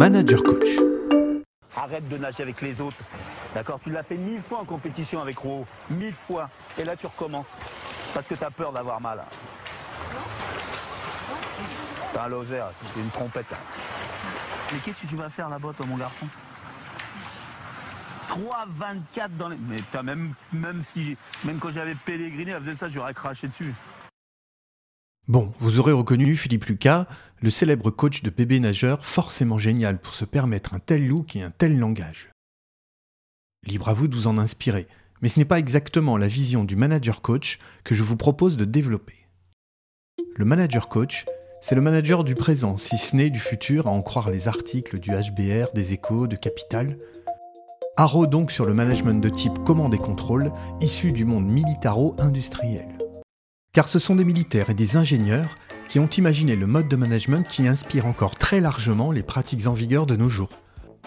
Manager Coach. Arrête de nager avec les autres. D'accord Tu l'as fait mille fois en compétition avec Ro. Mille fois. Et là, tu recommences. Parce que tu as peur d'avoir mal. T'as un loser, c'est une trompette. Mais qu'est-ce que tu vas faire là-bas, toi, mon garçon? 3,24 dans les. Mais t'as même, même si. Même quand j'avais Pellegrini, elle faisait ça, j'aurais craché dessus. Bon, vous aurez reconnu Philippe Lucas, le célèbre coach de bébé nageur, forcément génial pour se permettre un tel look et un tel langage. Libre à vous de vous en inspirer, mais ce n'est pas exactement la vision du manager coach que je vous propose de développer. Le manager coach, c'est le manager du présent, si ce n'est du futur, à en croire les articles du HBR, des échos, de Capital. Haro donc sur le management de type commande et contrôle, issu du monde militaro-industriel. Car ce sont des militaires et des ingénieurs qui ont imaginé le mode de management qui inspire encore très largement les pratiques en vigueur de nos jours.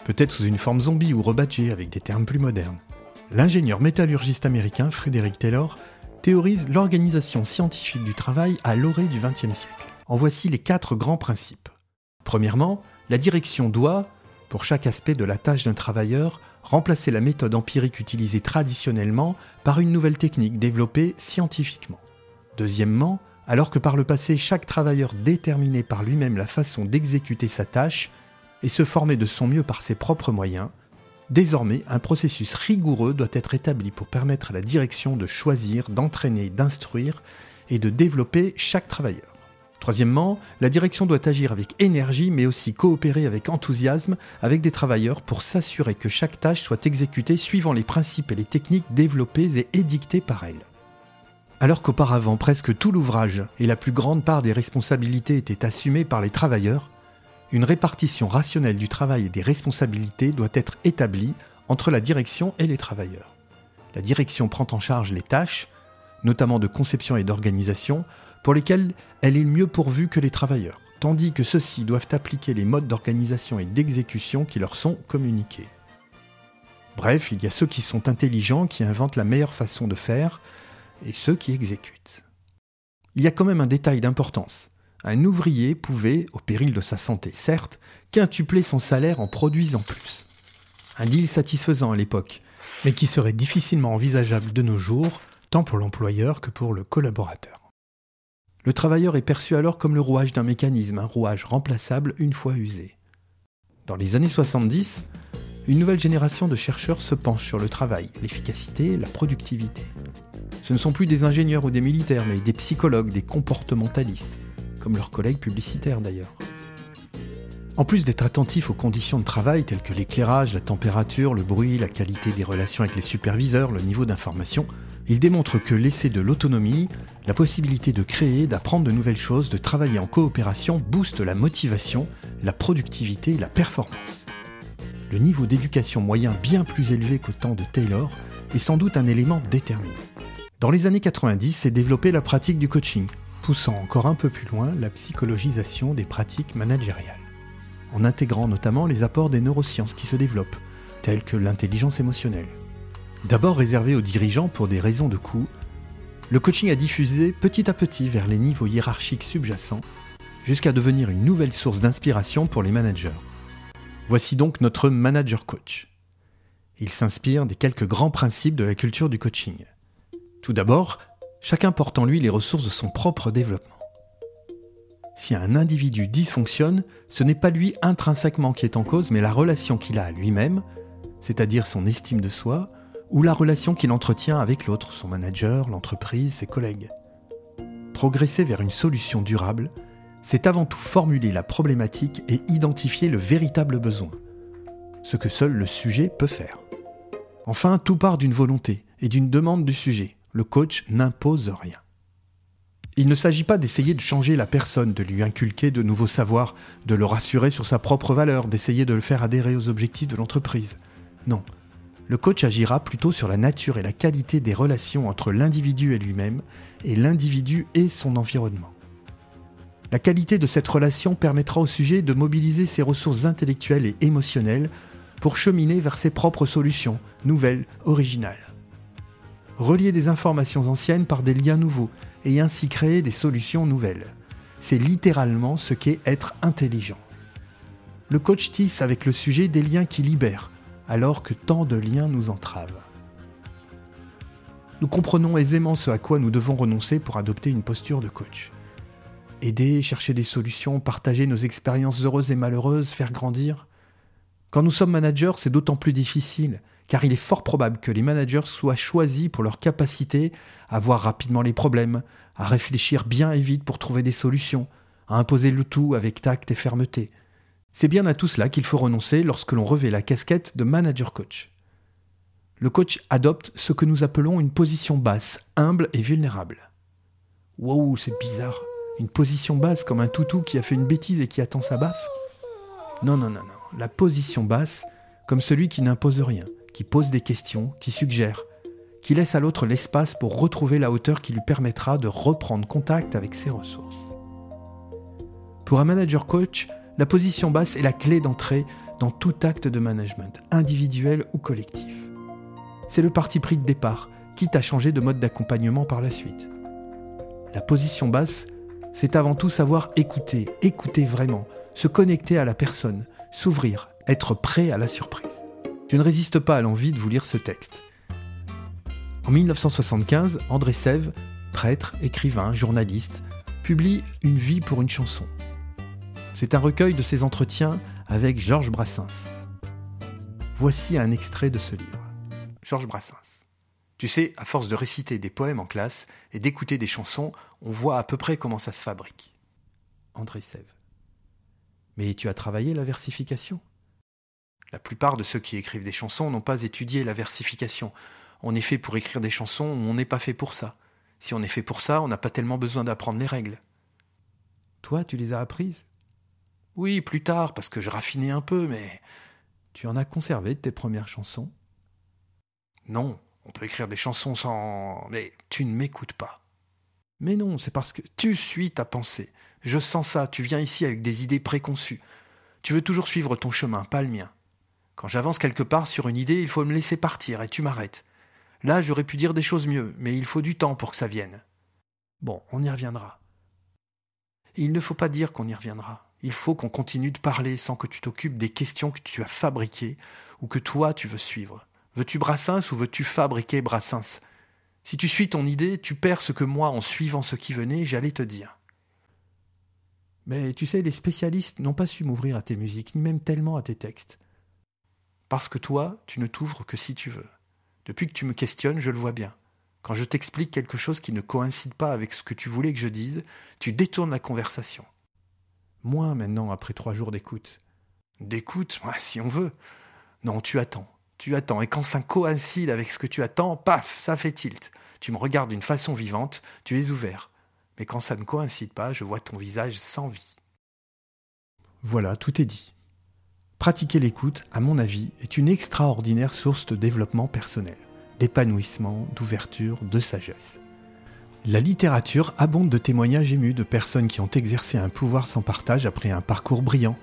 Peut-être sous une forme zombie ou rebadgée avec des termes plus modernes. L'ingénieur métallurgiste américain Frédéric Taylor théorise l'organisation scientifique du travail à l'orée du XXe siècle. En voici les quatre grands principes. Premièrement, la direction doit, pour chaque aspect de la tâche d'un travailleur, remplacer la méthode empirique utilisée traditionnellement par une nouvelle technique développée scientifiquement. Deuxièmement, alors que par le passé chaque travailleur déterminait par lui-même la façon d'exécuter sa tâche et se formait de son mieux par ses propres moyens, désormais un processus rigoureux doit être établi pour permettre à la direction de choisir, d'entraîner, d'instruire et de développer chaque travailleur. Troisièmement, la direction doit agir avec énergie mais aussi coopérer avec enthousiasme avec des travailleurs pour s'assurer que chaque tâche soit exécutée suivant les principes et les techniques développées et édictées par elle. Alors qu'auparavant presque tout l'ouvrage et la plus grande part des responsabilités étaient assumées par les travailleurs, une répartition rationnelle du travail et des responsabilités doit être établie entre la direction et les travailleurs. La direction prend en charge les tâches, notamment de conception et d'organisation, pour lesquels elle est mieux pourvue que les travailleurs, tandis que ceux-ci doivent appliquer les modes d'organisation et d'exécution qui leur sont communiqués. Bref, il y a ceux qui sont intelligents, qui inventent la meilleure façon de faire, et ceux qui exécutent. Il y a quand même un détail d'importance. Un ouvrier pouvait, au péril de sa santé certes, quintupler son salaire en produisant plus. Un deal satisfaisant à l'époque, mais qui serait difficilement envisageable de nos jours, tant pour l'employeur que pour le collaborateur. Le travailleur est perçu alors comme le rouage d'un mécanisme, un rouage remplaçable une fois usé. Dans les années 70, une nouvelle génération de chercheurs se penche sur le travail, l'efficacité, la productivité. Ce ne sont plus des ingénieurs ou des militaires, mais des psychologues, des comportementalistes, comme leurs collègues publicitaires d'ailleurs. En plus d'être attentifs aux conditions de travail telles que l'éclairage, la température, le bruit, la qualité des relations avec les superviseurs, le niveau d'information, il démontre que laisser de l'autonomie, la possibilité de créer, d'apprendre de nouvelles choses, de travailler en coopération booste la motivation, la productivité et la performance. Le niveau d'éducation moyen bien plus élevé qu'au temps de Taylor est sans doute un élément déterminant. Dans les années 90 s'est développée la pratique du coaching, poussant encore un peu plus loin la psychologisation des pratiques managériales, en intégrant notamment les apports des neurosciences qui se développent, telles que l'intelligence émotionnelle. D'abord réservé aux dirigeants pour des raisons de coût, le coaching a diffusé petit à petit vers les niveaux hiérarchiques subjacents, jusqu'à devenir une nouvelle source d'inspiration pour les managers. Voici donc notre manager coach. Il s'inspire des quelques grands principes de la culture du coaching. Tout d'abord, chacun porte en lui les ressources de son propre développement. Si un individu dysfonctionne, ce n'est pas lui intrinsèquement qui est en cause, mais la relation qu'il a à lui-même, c'est-à-dire son estime de soi, ou la relation qu'il entretient avec l'autre, son manager, l'entreprise, ses collègues. Progresser vers une solution durable, c'est avant tout formuler la problématique et identifier le véritable besoin, ce que seul le sujet peut faire. Enfin, tout part d'une volonté et d'une demande du sujet. Le coach n'impose rien. Il ne s'agit pas d'essayer de changer la personne, de lui inculquer de nouveaux savoirs, de le rassurer sur sa propre valeur, d'essayer de le faire adhérer aux objectifs de l'entreprise. Non, le coach agira plutôt sur la nature et la qualité des relations entre l'individu et lui-même, et l'individu et son environnement. La qualité de cette relation permettra au sujet de mobiliser ses ressources intellectuelles et émotionnelles pour cheminer vers ses propres solutions, nouvelles, originales. Relier des informations anciennes par des liens nouveaux et ainsi créer des solutions nouvelles. C'est littéralement ce qu'est être intelligent. le coach tisse avec le sujet des liens qui libèrent, alors que tant de liens nous entravent. Nous comprenons aisément ce à quoi nous devons renoncer pour adopter une posture de coach. Aider, chercher des solutions, partager nos expériences heureuses et malheureuses, faire grandir. Quand nous sommes managers, c'est d'autant plus difficile, car il est fort probable que les managers soient choisis pour leur capacité à voir rapidement les problèmes, à réfléchir bien et vite pour trouver des solutions, à imposer le tout avec tact et fermeté. C'est bien à tout cela qu'il faut renoncer lorsque l'on revêt la casquette de manager coach. Le coach adopte ce que nous appelons une position basse, humble et vulnérable. Wow, c'est bizarre. Une position basse comme un toutou qui a fait une bêtise et qui attend sa baffe Non, non, non, non. La position basse, comme celui qui n'impose rien, qui pose des questions, qui suggère, qui laisse à l'autre l'espace pour retrouver la hauteur qui lui permettra de reprendre contact avec ses ressources. Pour un manager coach, la position basse est la clé d'entrée dans tout acte de management, individuel ou collectif. C'est le parti pris de départ, quitte à changer de mode d'accompagnement par la suite. La position basse, c'est avant tout savoir écouter, écouter vraiment, se connecter à la personne, s'ouvrir, être prêt à la surprise. Je ne résiste pas à l'envie de vous lire ce texte. En 1975, André Sève, prêtre, écrivain, journaliste, publie Une vie pour une chanson. C'est un recueil de ses entretiens avec Georges Brassens. Voici un extrait de ce livre. Georges Brassens. Tu sais, à force de réciter des poèmes en classe et d'écouter des chansons, on voit à peu près comment ça se fabrique. André Sève. Mais tu as travaillé la versification? La plupart de ceux qui écrivent des chansons n'ont pas étudié la versification. On est fait pour écrire des chansons, on n'est pas fait pour ça. Si on est fait pour ça, on n'a pas tellement besoin d'apprendre les règles. Toi, tu les as apprises? Oui, plus tard, parce que je raffinais un peu, mais tu en as conservé de tes premières chansons? Non, on peut écrire des chansons sans... Mais tu ne m'écoutes pas. Mais non, c'est parce que tu suis ta pensée. Je sens ça, tu viens ici avec des idées préconçues. Tu veux toujours suivre ton chemin, pas le mien. Quand j'avance quelque part sur une idée, il faut me laisser partir et tu m'arrêtes. Là, j'aurais pu dire des choses mieux, mais il faut du temps pour que ça vienne. Bon, on y reviendra. Il ne faut pas dire qu'on y reviendra. Il faut qu'on continue de parler sans que tu t'occupes des questions que tu as fabriquées ou que toi tu veux suivre. Veux-tu Brassens ou veux-tu fabriquer Brassens? Si tu suis ton idée, tu perds ce que moi, en suivant ce qui venait, j'allais te dire. Mais tu sais, les spécialistes n'ont pas su m'ouvrir à tes musiques, ni même tellement à tes textes. Parce que toi, tu ne t'ouvres que si tu veux. Depuis que tu me questionnes, je le vois bien. Quand je t'explique quelque chose qui ne coïncide pas avec ce que tu voulais que je dise, tu détournes la conversation. Moins maintenant, après trois jours d'écoute. D'écoute, si on veut. Non, tu attends. Tu attends. Et quand ça coïncide avec ce que tu attends, paf, ça fait tilt. Tu me regardes d'une façon vivante, tu es ouvert. Mais quand ça ne coïncide pas, je vois ton visage sans vie. Voilà, tout est dit. Pratiquer l'écoute, à mon avis, est une extraordinaire source de développement personnel, d'épanouissement, d'ouverture, de sagesse. La littérature abonde de témoignages émus de personnes qui ont exercé un pouvoir sans partage après un parcours brillant,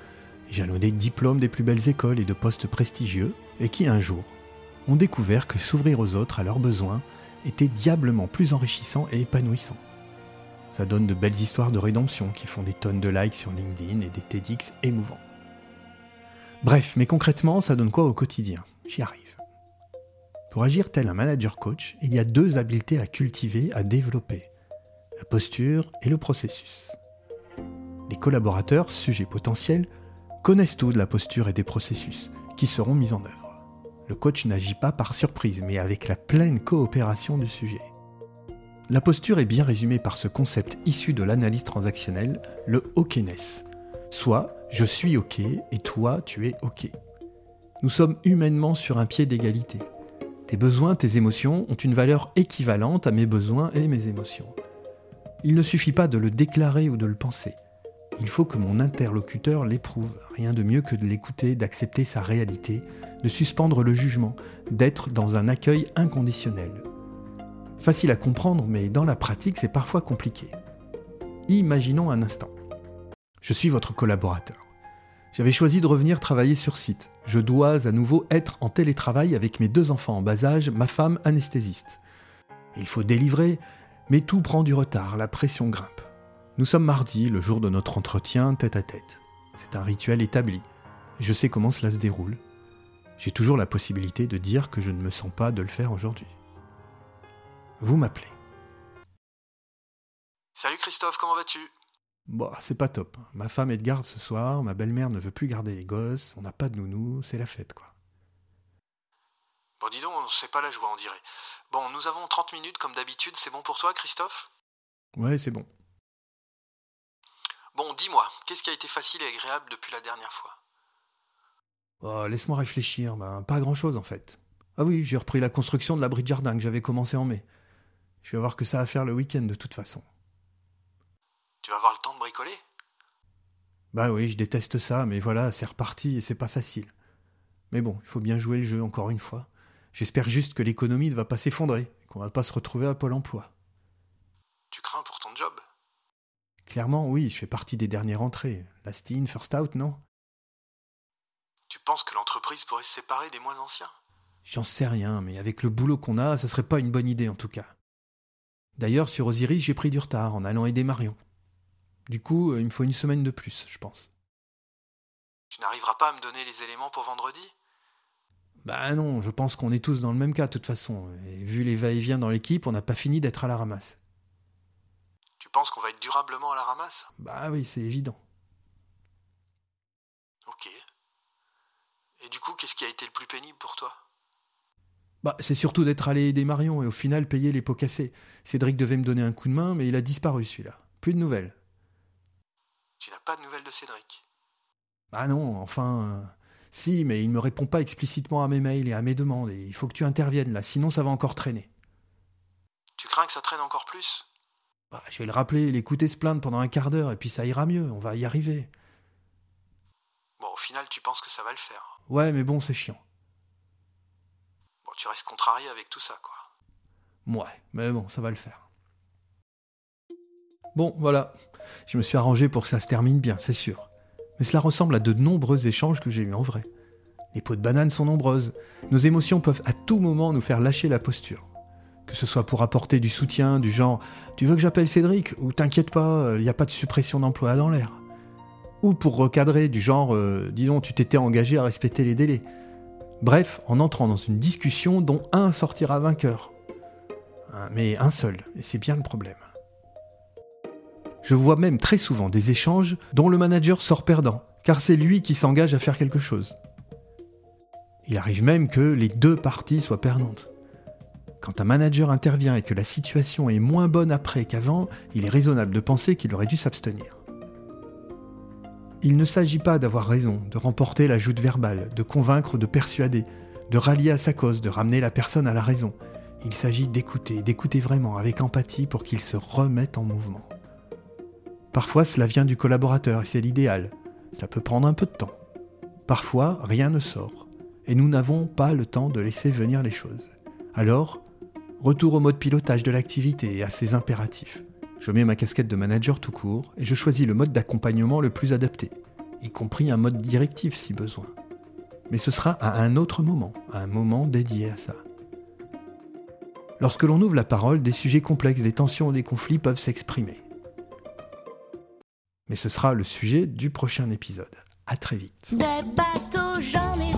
jalonné de diplômes des plus belles écoles et de postes prestigieux, et qui un jour ont découvert que s'ouvrir aux autres à leurs besoins était diablement plus enrichissant et épanouissant. Ça donne de belles histoires de rédemption qui font des tonnes de likes sur LinkedIn et des TEDx émouvants. Bref, mais concrètement, ça donne quoi au quotidien? J'y arrive. Pour agir tel un manager coach, il y a deux habiletés à cultiver, à développer. La posture et le processus. Les collaborateurs, sujets potentiels, connaissent tout de la posture et des processus qui seront mis en œuvre. Le coach n'agit pas par surprise, mais avec la pleine coopération du sujet. La posture est bien résumée par ce concept issu de l'analyse transactionnelle, le OKness, soit je suis OK et toi, tu es OK. Nous sommes humainement sur un pied d'égalité. Tes besoins, tes émotions ont une valeur équivalente à mes besoins et mes émotions. Il ne suffit pas de le déclarer ou de le penser. Il faut que mon interlocuteur l'éprouve. Rien de mieux que de l'écouter, d'accepter sa réalité, de suspendre le jugement, d'être dans un accueil inconditionnel. Facile à comprendre, mais dans la pratique, c'est parfois compliqué. Imaginons un instant. Je suis votre collaborateur. J'avais choisi de revenir travailler sur site. Je dois à nouveau être en télétravail avec mes deux enfants en bas âge, ma femme anesthésiste. Il faut délivrer, mais tout prend du retard, la pression grimpe. Nous sommes mardi, le jour de notre entretien tête à tête. C'est un rituel établi. Je sais comment cela se déroule. J'ai toujours la possibilité de dire que je ne me sens pas de le faire aujourd'hui. Vous m'appelez. Salut Christophe, comment vas-tu? Bon, c'est pas top. Ma femme est de garde ce soir, ma belle-mère ne veut plus garder les gosses, on n'a pas de nounou, c'est la fête quoi. Bon, dis donc, c'est pas la joie, on dirait. Bon, nous avons 30 minutes comme d'habitude, c'est bon pour toi, Christophe? Ouais, c'est bon. Bon, dis-moi, qu'est-ce qui a été facile et agréable depuis la dernière fois? Oh, Laisse-moi réfléchir, ben, pas grand-chose en fait. Ah oui, j'ai repris la construction de l'abri de jardin que j'avais commencé en mai. Je vais voir que ça à faire le week-end de toute façon. Tu vas avoir le temps de bricoler? Bah oui, je déteste ça, mais voilà, c'est reparti et c'est pas facile. Mais bon, il faut bien jouer le jeu encore une fois. J'espère juste que l'économie ne va pas s'effondrer, qu'on va pas se retrouver à Pôle emploi. Tu crains pour ton job Clairement, oui, je fais partie des dernières entrées. Last in, first out, non? Tu penses que l'entreprise pourrait se séparer des moins anciens? J'en sais rien, mais avec le boulot qu'on a, ça serait pas une bonne idée en tout cas. D'ailleurs, sur Osiris, j'ai pris du retard en allant aider Marion. Du coup, euh, il me faut une semaine de plus, je pense. Tu n'arriveras pas à me donner les éléments pour vendredi? Bah non, je pense qu'on est tous dans le même cas de toute façon. Et vu les va-et-vient dans l'équipe, on n'a pas fini d'être à la ramasse. Tu penses qu'on va être durablement à la ramasse? Bah oui, c'est évident. Ok. Et du coup, qu'est-ce qui a été le plus pénible pour toi? Bah, c'est surtout d'être allé aider Marion et au final payer les pots cassés. Cédric devait me donner un coup de main, mais il a disparu celui-là. Plus de nouvelles. Tu n'as pas de nouvelles de Cédric? Ah non, enfin. euh, Si, mais il me répond pas explicitement à mes mails et à mes demandes, et il faut que tu interviennes là, sinon ça va encore traîner. Tu crains que ça traîne encore plus? Bah, je vais le rappeler, l'écouter se plaindre pendant un quart d'heure, et puis ça ira mieux, on va y arriver. Bon, au final, tu penses que ça va le faire. Ouais, mais bon, c'est chiant. Bon, tu restes contrarié avec tout ça, quoi. Ouais, mais bon, ça va le faire. Bon, voilà. Je me suis arrangé pour que ça se termine bien, c'est sûr. Mais cela ressemble à de nombreux échanges que j'ai eus en vrai. Les pots de banane sont nombreuses. Nos émotions peuvent à tout moment nous faire lâcher la posture. Que ce soit pour apporter du soutien, du genre Tu veux que j'appelle Cédric Ou T'inquiète pas, il n'y a pas de suppression d'emploi dans l'air. Ou pour recadrer, du genre euh, Dis donc, tu t'étais engagé à respecter les délais. Bref, en entrant dans une discussion dont un sortira vainqueur. Hein, Mais un seul, et c'est bien le problème. Je vois même très souvent des échanges dont le manager sort perdant, car c'est lui qui s'engage à faire quelque chose. Il arrive même que les deux parties soient perdantes. Quand un manager intervient et que la situation est moins bonne après qu'avant, il est raisonnable de penser qu'il aurait dû s'abstenir. Il ne s'agit pas d'avoir raison, de remporter la joute verbale, de convaincre, de persuader, de rallier à sa cause, de ramener la personne à la raison. Il s'agit d'écouter, d'écouter vraiment avec empathie pour qu'il se remette en mouvement. Parfois, cela vient du collaborateur et c'est l'idéal. Ça peut prendre un peu de temps. Parfois, rien ne sort. Et nous n'avons pas le temps de laisser venir les choses. Alors, retour au mode pilotage de l'activité et à ses impératifs. Je mets ma casquette de manager tout court et je choisis le mode d'accompagnement le plus adapté, y compris un mode directif si besoin. Mais ce sera à un autre moment, à un moment dédié à ça. Lorsque l'on ouvre la parole, des sujets complexes, des tensions, des conflits peuvent s'exprimer. Mais ce sera le sujet du prochain épisode. À très vite. Des bateaux, j'en ai